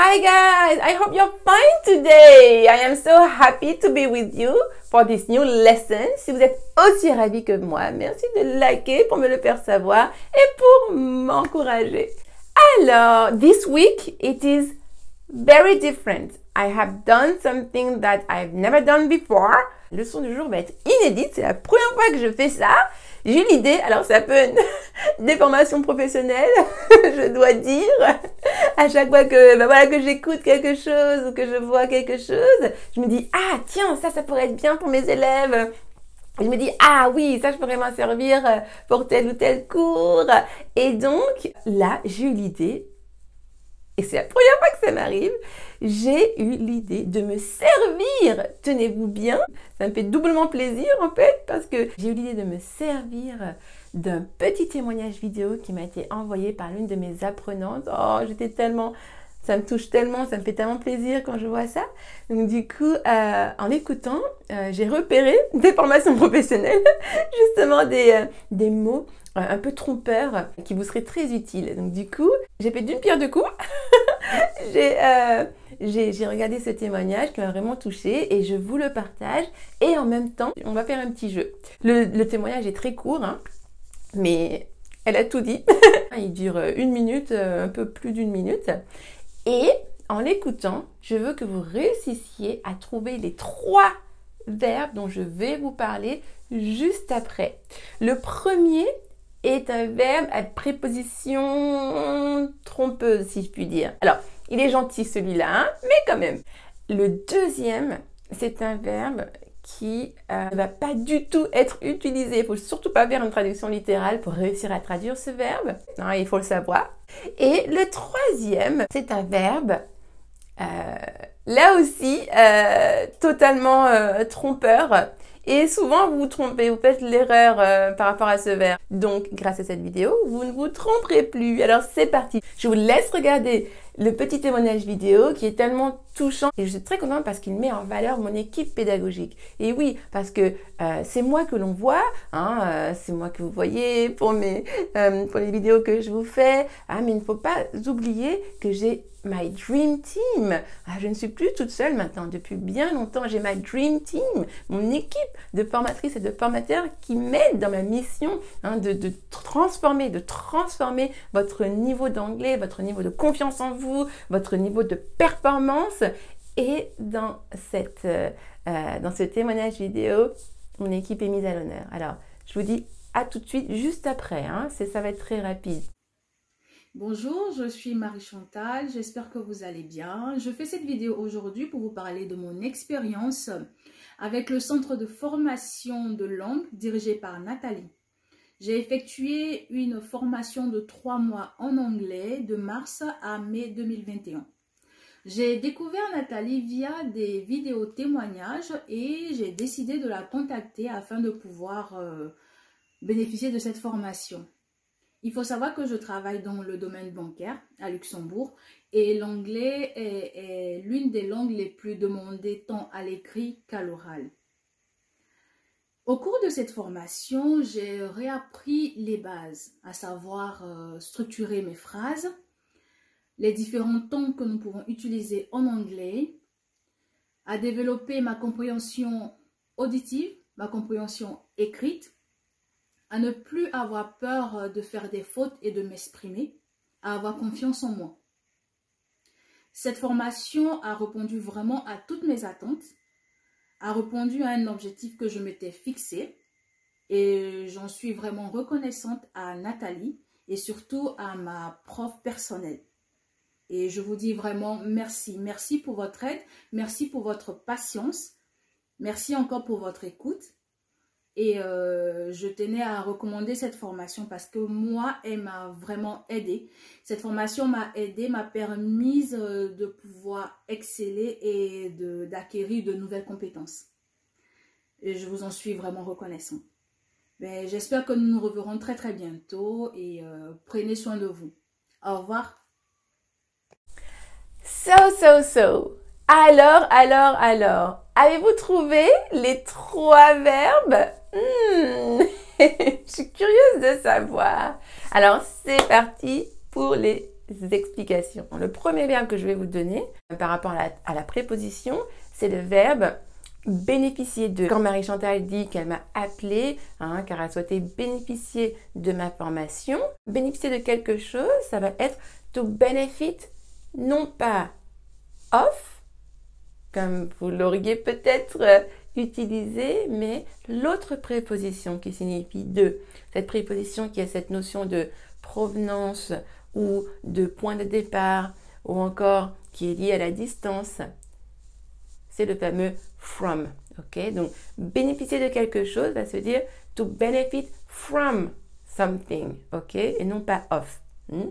Hi guys, I hope you're fine today. I am so happy to be with you for this new lesson. Si vous êtes aussi ravis que moi, merci de liker pour me le faire savoir et pour m'encourager. Alors, this week it is very different. I have done something that I've never done before. Le son du jour va être inédite. C'est la première fois que je fais ça. J'ai l'idée, alors ça peut être des formations professionnelles, je dois dire. À chaque fois que, voilà, que j'écoute quelque chose ou que je vois quelque chose, je me dis, ah tiens, ça, ça pourrait être bien pour mes élèves. je me dis, ah oui, ça, je pourrais m'en servir pour tel ou tel cours. Et donc, là, j'ai eu l'idée et c'est la première fois que ça m'arrive, j'ai eu l'idée de me servir, tenez-vous bien, ça me fait doublement plaisir en fait, parce que j'ai eu l'idée de me servir d'un petit témoignage vidéo qui m'a été envoyé par l'une de mes apprenantes. Oh, j'étais tellement ça me touche tellement, ça me fait tellement plaisir quand je vois ça. Donc du coup, euh, en écoutant, euh, j'ai repéré des formations professionnelles, justement des, euh, des mots un peu trompeurs qui vous seraient très utiles. Donc du coup, j'ai fait d'une pierre deux coups. j'ai regardé ce témoignage qui m'a vraiment touché et je vous le partage. Et en même temps, on va faire un petit jeu. Le, le témoignage est très court, hein, mais elle a tout dit. Il dure une minute, un peu plus d'une minute. Et en l'écoutant, je veux que vous réussissiez à trouver les trois verbes dont je vais vous parler juste après. Le premier est un verbe à préposition trompeuse, si je puis dire. Alors, il est gentil celui-là, hein, mais quand même. Le deuxième, c'est un verbe qui euh, ne va pas du tout être utilisé. Il faut surtout pas faire une traduction littérale pour réussir à traduire ce verbe. Non, il faut le savoir. Et le troisième, c'est un verbe, euh, là aussi, euh, totalement trompeur. Et souvent, vous vous trompez, vous faites l'erreur par rapport à ce verbe. Donc, grâce à cette vidéo, vous ne vous tromperez plus. Alors, c'est parti. Je vous laisse regarder le petit témoignage vidéo qui est tellement touchant et je suis très contente parce qu'il met en valeur mon équipe pédagogique. Et oui, parce que euh, c'est moi que l'on voit, hein, euh, c'est moi que vous voyez pour, mes, euh, pour les vidéos que je vous fais, ah, mais il ne faut pas oublier que j'ai my dream team. Ah, je ne suis plus toute seule maintenant. Depuis bien longtemps, j'ai ma dream team, mon équipe de formatrices et de formateurs qui m'aident dans ma mission hein, de transformer, de transformer votre niveau d'anglais, votre niveau de confiance en vous votre niveau de performance. Et dans, cette, euh, euh, dans ce témoignage vidéo, mon équipe est mise à l'honneur. Alors, je vous dis à tout de suite, juste après. Hein, ça va être très rapide. Bonjour, je suis Marie Chantal, j'espère que vous allez bien. Je fais cette vidéo aujourd'hui pour vous parler de mon expérience avec le centre de formation de langue dirigé par Nathalie. J'ai effectué une formation de trois mois en anglais de mars à mai 2021. J'ai découvert Nathalie via des vidéos témoignages et j'ai décidé de la contacter afin de pouvoir euh, bénéficier de cette formation. Il faut savoir que je travaille dans le domaine bancaire à Luxembourg et l'anglais est l'une des langues les plus demandées tant à l'écrit qu'à l'oral. Au cours de cette formation, j'ai réappris les bases, à savoir euh, structurer mes phrases, les différents tons que nous pouvons utiliser en anglais, à développer ma compréhension auditive, ma compréhension écrite, à ne plus avoir peur de faire des fautes et de m'exprimer, à avoir confiance en moi. Cette formation a répondu vraiment à toutes mes attentes a répondu à un objectif que je m'étais fixé et j'en suis vraiment reconnaissante à Nathalie et surtout à ma prof personnelle. Et je vous dis vraiment merci. Merci pour votre aide, merci pour votre patience, merci encore pour votre écoute. Et euh, je tenais à recommander cette formation parce que moi, elle m'a vraiment aidé. Cette formation m'a aidé, m'a permis euh, de pouvoir exceller et d'acquérir de, nouvelles compétences. Et je vous en suis vraiment reconnaissant. Ben, J'espère que nous nous reverrons très très bientôt et euh, prenez soin de vous. Au revoir. So, so, so. Alors, alors, alors. Avez-vous trouvé les trois verbes? Hmm, je suis curieuse de savoir. Alors, c'est parti pour les explications. Le premier verbe que je vais vous donner par rapport à la, préposition, c'est le verbe bénéficier de. Quand Marie-Chantal dit qu'elle m'a appelé, hein, car elle souhaitait bénéficier de ma formation, bénéficier de quelque chose, ça va être to benefit, non pas of, comme vous l'auriez peut-être euh, utilisé, mais l'autre préposition qui signifie de. Cette préposition qui a cette notion de provenance ou de point de départ ou encore qui est lié à la distance, c'est le fameux from. Ok, donc bénéficier de quelque chose va se dire to benefit from something. Ok, et non pas of. Hmm?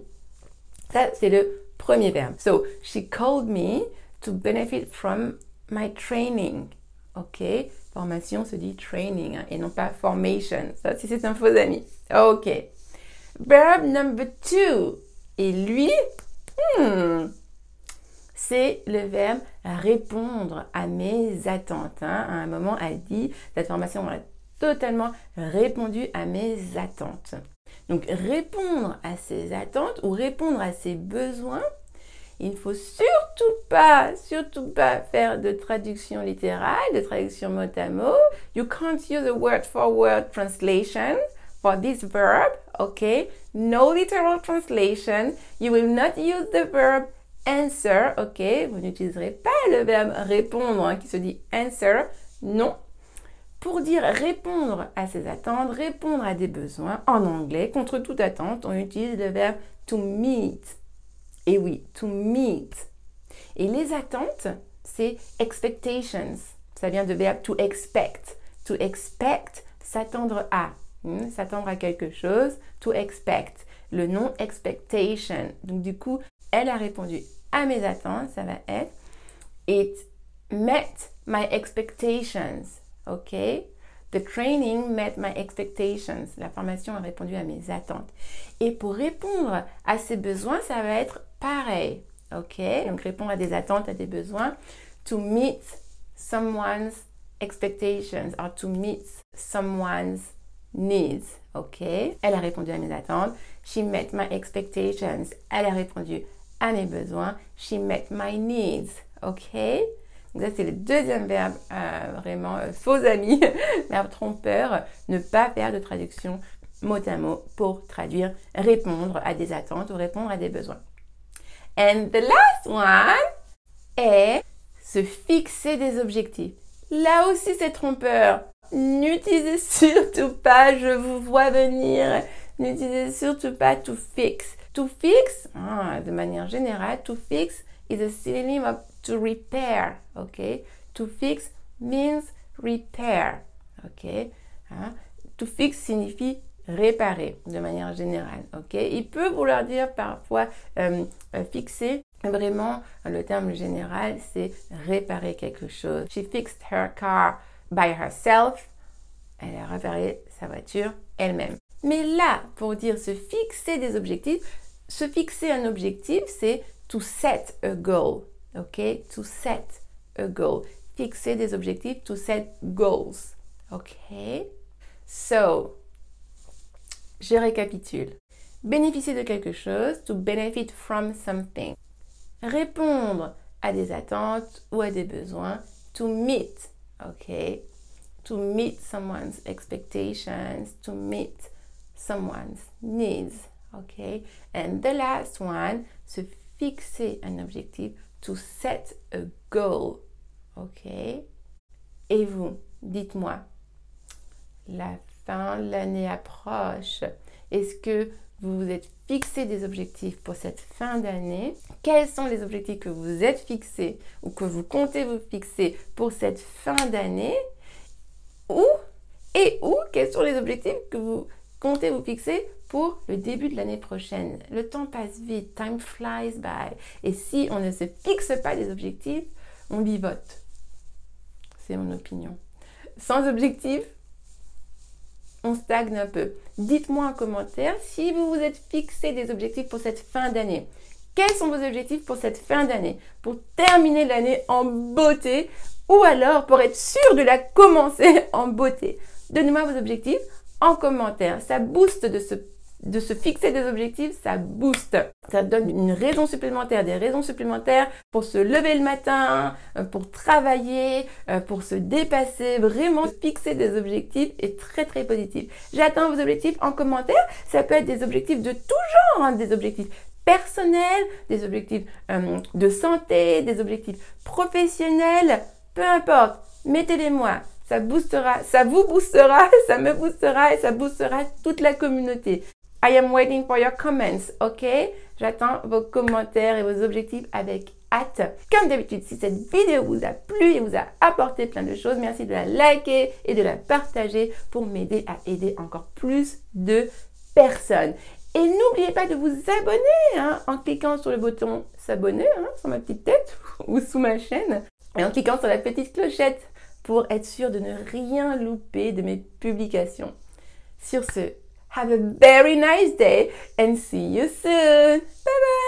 Ça, c'est le premier verbe. So, she called me to benefit from my training. Ok, formation se dit training hein, et non pas formation. Ça, c'est un faux ami. Ok. Verb number two. Et lui, hmm, c'est le verbe répondre à mes attentes. Hein. À un moment, elle dit, cette formation a totalement répondu à mes attentes. Donc répondre à ses attentes ou répondre à ses besoins, il ne faut surtout pas, surtout pas faire de traduction littérale, de traduction mot à mot. You can't use a word for word translation for this verb, okay? No literal translation. You will not use the verb answer, ok? Vous n'utiliserez pas le verbe répondre hein, qui se dit answer. Non. Pour dire répondre à ses attentes, répondre à des besoins, en anglais, contre toute attente, on utilise le verbe to meet. Et oui, to meet. Et les attentes, c'est expectations. Ça vient de verbe to expect. To expect, s'attendre à. Hmm, s'attendre à quelque chose. To expect. Le nom expectation. Donc du coup, elle a répondu à mes attentes. Ça va être It met my expectations. OK? The training met my expectations. La formation a répondu à mes attentes. Et pour répondre à ces besoins, ça va être pareil. OK? Donc répondre à des attentes, à des besoins. To meet someone's expectations or to meet someone's needs. OK? Elle a répondu à mes attentes. She met my expectations. Elle a répondu à mes besoins. She met my needs. OK? Donc ça, c'est le deuxième verbe, euh, vraiment euh, faux ami, verbe trompeur, ne pas faire de traduction mot à mot pour traduire répondre à des attentes ou répondre à des besoins. And the last one est se fixer des objectifs. Là aussi, c'est trompeur. N'utilisez surtout pas je vous vois venir. N'utilisez surtout pas to fix. To fix, ah, de manière générale, to fix is a synonym of to repair. Ok? To fix means repair. Ok? Hein? To fix signifie réparer de manière générale. Ok, il peut vouloir dire parfois euh, euh, fixer. Vraiment, le terme général, c'est réparer quelque chose. She fixed her car by herself. Elle a réparé sa voiture elle-même. Mais là, pour dire se fixer des objectifs, se fixer un objectif, c'est to set a goal. Ok, to set a goal. Fixer des objectifs, to set goals. Ok? So, je récapitule. Bénéficier de quelque chose, to benefit from something. Répondre à des attentes ou à des besoins, to meet, ok? To meet someone's expectations, to meet someone's needs, ok? And the last one, se fixer un objectif, to set a goal, ok? Et vous, dites-moi, la l'année approche. Est-ce que vous vous êtes fixé des objectifs pour cette fin d'année? Quels sont les objectifs que vous êtes fixés ou que vous comptez vous fixer pour cette fin d'année? Ou et où quels sont les objectifs que vous comptez vous fixer pour le début de l'année prochaine Le temps passe vite, time flies by. Et si on ne se fixe pas des objectifs, on vivote. C'est mon opinion. Sans objectif, on stagne un peu. Dites-moi en commentaire si vous vous êtes fixé des objectifs pour cette fin d'année. Quels sont vos objectifs pour cette fin d'année? Pour terminer l'année en beauté ou alors pour être sûr de la commencer en beauté? Donnez-moi vos objectifs en commentaire. Ça booste de se de se fixer des objectifs, ça booste. Ça donne une raison supplémentaire, des raisons supplémentaires pour se lever le matin, euh, pour travailler, euh, pour se dépasser. Vraiment, fixer des objectifs est très très positif. J'attends vos objectifs en commentaire. Ça peut être des objectifs de tout genre, hein, des objectifs personnels, des objectifs euh, de santé, des objectifs professionnels, peu importe. Mettez-les moi. Ça boostera, ça vous boostera, ça me boostera et ça boostera toute la communauté. I am waiting for your comments, ok? J'attends vos commentaires et vos objectifs avec hâte. Comme d'habitude, si cette vidéo vous a plu et vous a apporté plein de choses, merci de la liker et de la partager pour m'aider à aider encore plus de personnes. Et n'oubliez pas de vous abonner hein, en cliquant sur le bouton s'abonner hein, sur ma petite tête ou sous ma chaîne et en cliquant sur la petite clochette pour être sûr de ne rien louper de mes publications. Sur ce, have a very nice day and see you soon. Bye bye